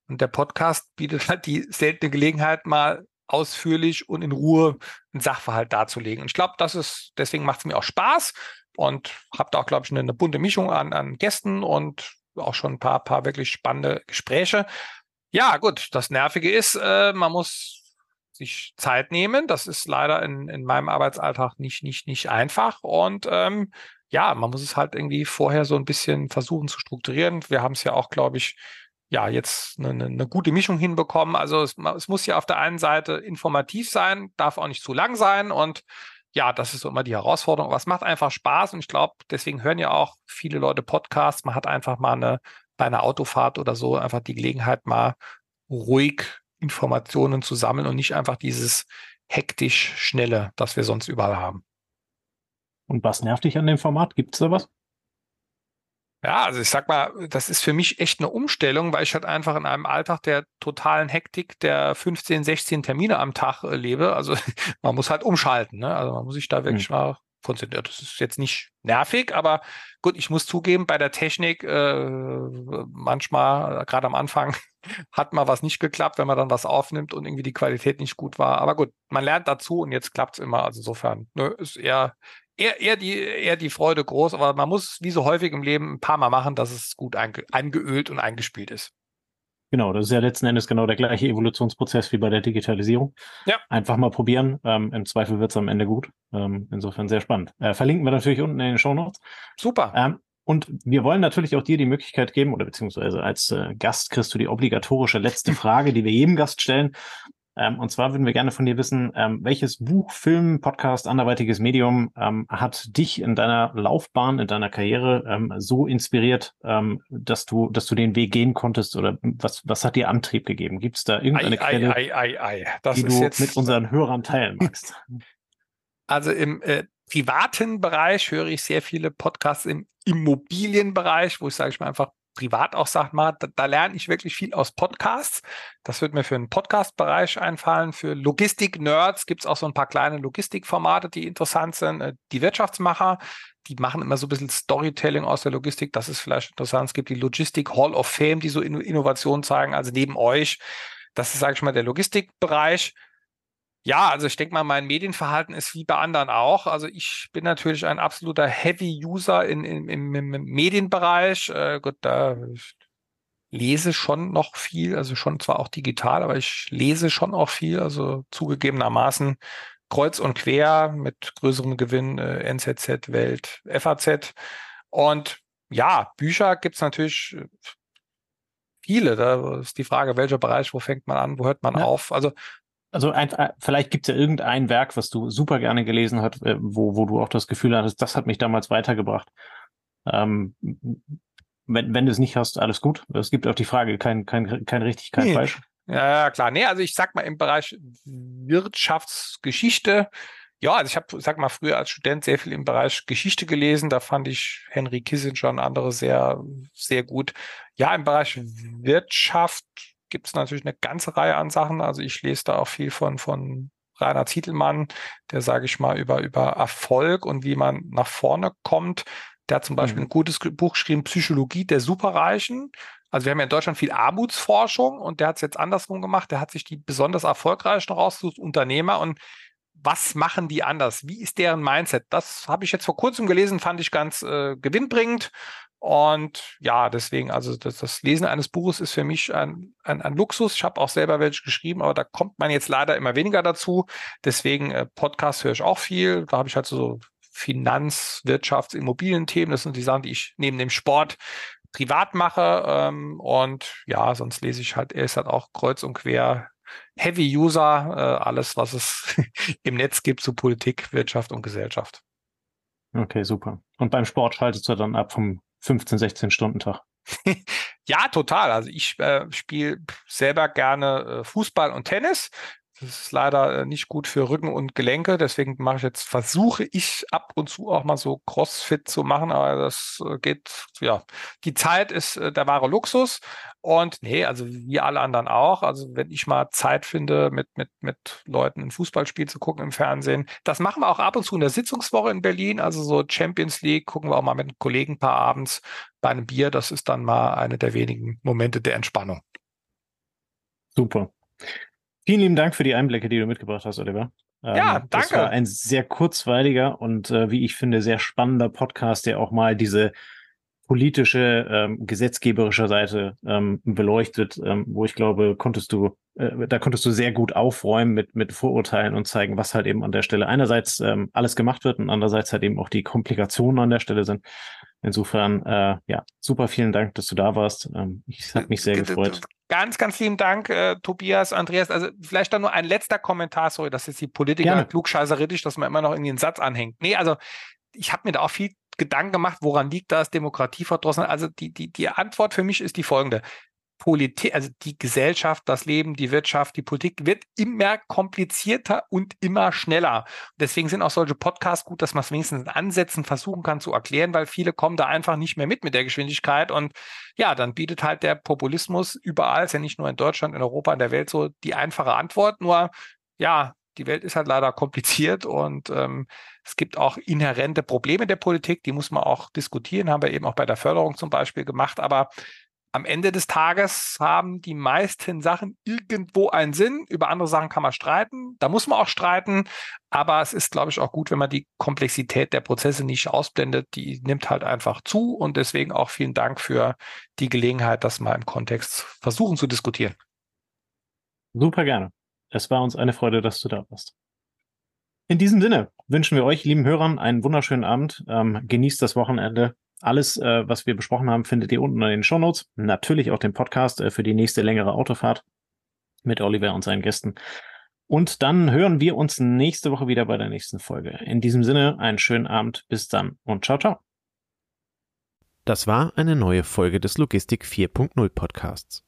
Und der Podcast bietet halt die seltene Gelegenheit, mal ausführlich und in Ruhe einen Sachverhalt darzulegen. Und ich glaube, das ist, deswegen macht es mir auch Spaß und habe da auch, glaube ich, eine, eine, bunte Mischung an, an Gästen und auch schon ein paar, paar wirklich spannende Gespräche. Ja, gut, das Nervige ist, äh, man muss sich Zeit nehmen. Das ist leider in, in meinem Arbeitsalltag nicht, nicht, nicht einfach. Und ähm, ja, man muss es halt irgendwie vorher so ein bisschen versuchen zu strukturieren. Wir haben es ja auch, glaube ich, ja, jetzt eine, eine gute Mischung hinbekommen. Also es, es muss ja auf der einen Seite informativ sein, darf auch nicht zu lang sein und ja, das ist so immer die Herausforderung. Aber es macht einfach Spaß und ich glaube, deswegen hören ja auch viele Leute Podcasts. Man hat einfach mal eine, bei einer Autofahrt oder so einfach die Gelegenheit, mal ruhig Informationen zu sammeln und nicht einfach dieses hektisch schnelle, das wir sonst überall haben. Und was nervt dich an dem Format? Gibt es da was? Ja, also ich sag mal, das ist für mich echt eine Umstellung, weil ich halt einfach in einem Alltag der totalen Hektik der 15, 16 Termine am Tag äh, lebe. Also man muss halt umschalten. Ne? Also man muss sich da wirklich hm. mal konzentrieren. Das ist jetzt nicht nervig, aber gut, ich muss zugeben, bei der Technik äh, manchmal, gerade am Anfang, hat mal was nicht geklappt, wenn man dann was aufnimmt und irgendwie die Qualität nicht gut war. Aber gut, man lernt dazu und jetzt klappt es immer. Also insofern, ne, ist eher eher, eher, die, eher die Freude groß, aber man muss wie so häufig im Leben ein paar Mal machen, dass es gut einge eingeölt und eingespielt ist. Genau, das ist ja letzten Endes genau der gleiche Evolutionsprozess wie bei der Digitalisierung. Ja. Einfach mal probieren. Ähm, Im Zweifel wird es am Ende gut. Ähm, insofern sehr spannend. Äh, verlinken wir natürlich unten in den Show Notes. Super. Ähm, und wir wollen natürlich auch dir die Möglichkeit geben, oder beziehungsweise als äh, Gast kriegst du die obligatorische letzte Frage, die wir jedem Gast stellen. Ähm, und zwar würden wir gerne von dir wissen, ähm, welches Buch, Film, Podcast, anderweitiges Medium ähm, hat dich in deiner Laufbahn, in deiner Karriere ähm, so inspiriert, ähm, dass du, dass du den Weg gehen konntest oder was, was hat dir Antrieb gegeben? Gibt es da irgendeine ei, Quelle, ei, ei, ei, Das die du jetzt, mit unseren Hörern teilen magst? Also im äh, privaten Bereich höre ich sehr viele Podcasts im Immobilienbereich, wo ich sage ich mal einfach privat auch sage, mal, da, da, lerne ich wirklich viel aus Podcasts. Das wird mir für den Podcast-Bereich einfallen. Für Logistik-Nerds gibt es auch so ein paar kleine Logistikformate, die interessant sind. Äh, die Wirtschaftsmacher, die machen immer so ein bisschen Storytelling aus der Logistik. Das ist vielleicht interessant. Es gibt die Logistik Hall of Fame, die so Innovationen zeigen. Also neben euch, das ist, sage ich mal, der Logistikbereich. Ja, also ich denke mal, mein Medienverhalten ist wie bei anderen auch. Also ich bin natürlich ein absoluter Heavy-User in, in, im, im, Medienbereich. Äh, gut, da lese schon noch viel, also schon zwar auch digital, aber ich lese schon auch viel, also zugegebenermaßen kreuz und quer mit größerem Gewinn äh, NZZ, Welt, FAZ. Und ja, Bücher gibt's natürlich äh, viele. Da ist die Frage, welcher Bereich, wo fängt man an, wo hört man ja. auf? Also also ein, vielleicht gibt es ja irgendein Werk, was du super gerne gelesen hast, äh, wo, wo du auch das Gefühl hattest, das hat mich damals weitergebracht. Ähm, wenn, wenn du es nicht hast, alles gut. Es gibt auch die Frage, kein, kein, kein richtig, kein nee. falsch. Ja, klar. Nee, also ich sag mal im Bereich Wirtschaftsgeschichte, ja, also ich habe, sag mal, früher als Student sehr viel im Bereich Geschichte gelesen. Da fand ich Henry Kissinger und andere sehr, sehr gut. Ja, im Bereich Wirtschaft gibt es natürlich eine ganze Reihe an Sachen. Also ich lese da auch viel von, von Rainer Zietelmann, der, sage ich mal, über, über Erfolg und wie man nach vorne kommt. Der hat zum Beispiel mhm. ein gutes Buch geschrieben, Psychologie der Superreichen. Also wir haben ja in Deutschland viel Armutsforschung und der hat es jetzt andersrum gemacht. Der hat sich die besonders erfolgreichen rausgesucht, Unternehmer und was machen die anders? Wie ist deren Mindset? Das habe ich jetzt vor kurzem gelesen, fand ich ganz äh, gewinnbringend. Und ja, deswegen, also das, das, Lesen eines Buches ist für mich ein, ein, ein Luxus. Ich habe auch selber welche geschrieben, aber da kommt man jetzt leider immer weniger dazu. Deswegen äh, Podcast höre ich auch viel. Da habe ich halt so Finanz-, Wirtschafts-, Immobilienthemen. Das sind die Sachen, die ich neben dem Sport privat mache. Ähm, und ja, sonst lese ich halt, er ist halt auch kreuz und quer Heavy User, äh, alles, was es im Netz gibt zu Politik, Wirtschaft und Gesellschaft. Okay, super. Und beim Sport schaltest du dann ab vom 15, 16 Stunden Tag. ja, total. Also ich äh, spiele selber gerne äh, Fußball und Tennis. Das ist leider äh, nicht gut für Rücken und Gelenke. Deswegen mache ich jetzt, versuche ich ab und zu auch mal so Crossfit zu machen, aber das äh, geht, ja. Die Zeit ist äh, der wahre Luxus. Und nee, also wie alle anderen auch. Also wenn ich mal Zeit finde, mit, mit, mit Leuten ein Fußballspiel zu gucken im Fernsehen, das machen wir auch ab und zu in der Sitzungswoche in Berlin. Also so Champions League gucken wir auch mal mit einem Kollegen ein paar abends bei einem Bier. Das ist dann mal eine der wenigen Momente der Entspannung. Super. Vielen lieben Dank für die Einblicke, die du mitgebracht hast, Oliver. Ja, ähm, danke. Das war ein sehr kurzweiliger und äh, wie ich finde sehr spannender Podcast, der auch mal diese politische, ähm, gesetzgeberische Seite ähm, beleuchtet, ähm, wo ich glaube, konntest du, äh, da konntest du sehr gut aufräumen mit, mit Vorurteilen und zeigen, was halt eben an der Stelle einerseits ähm, alles gemacht wird und andererseits halt eben auch die Komplikationen an der Stelle sind. Insofern, äh, ja, super vielen Dank, dass du da warst. Ähm, ich habe mich sehr gefreut. Ganz, ganz lieben Dank, äh, Tobias, Andreas. Also vielleicht dann nur ein letzter Kommentar, sorry, das ist die Politiker klugscheißerisch, dass man immer noch irgendwie einen Satz anhängt. Nee, also ich habe mir da auch viel Gedanken gemacht, woran liegt das, Demokratieverdrossen? Also die, die, die Antwort für mich ist die folgende. Politik, also die Gesellschaft, das Leben, die Wirtschaft, die Politik wird immer komplizierter und immer schneller. Deswegen sind auch solche Podcasts gut, dass man es wenigstens in Ansätzen versuchen kann zu erklären, weil viele kommen da einfach nicht mehr mit mit der Geschwindigkeit. Und ja, dann bietet halt der Populismus überall, ist ja nicht nur in Deutschland, in Europa, in der Welt so die einfache Antwort. Nur ja, die Welt ist halt leider kompliziert und ähm, es gibt auch inhärente Probleme der Politik, die muss man auch diskutieren, haben wir eben auch bei der Förderung zum Beispiel gemacht. Aber am Ende des Tages haben die meisten Sachen irgendwo einen Sinn. Über andere Sachen kann man streiten. Da muss man auch streiten. Aber es ist, glaube ich, auch gut, wenn man die Komplexität der Prozesse nicht ausblendet. Die nimmt halt einfach zu. Und deswegen auch vielen Dank für die Gelegenheit, das mal im Kontext versuchen zu diskutieren. Super gerne. Es war uns eine Freude, dass du da warst. In diesem Sinne wünschen wir euch, lieben Hörern, einen wunderschönen Abend. Ähm, genießt das Wochenende. Alles, äh, was wir besprochen haben, findet ihr unten in den Show Notes. Natürlich auch den Podcast äh, für die nächste längere Autofahrt mit Oliver und seinen Gästen. Und dann hören wir uns nächste Woche wieder bei der nächsten Folge. In diesem Sinne, einen schönen Abend. Bis dann und ciao, ciao. Das war eine neue Folge des Logistik 4.0 Podcasts.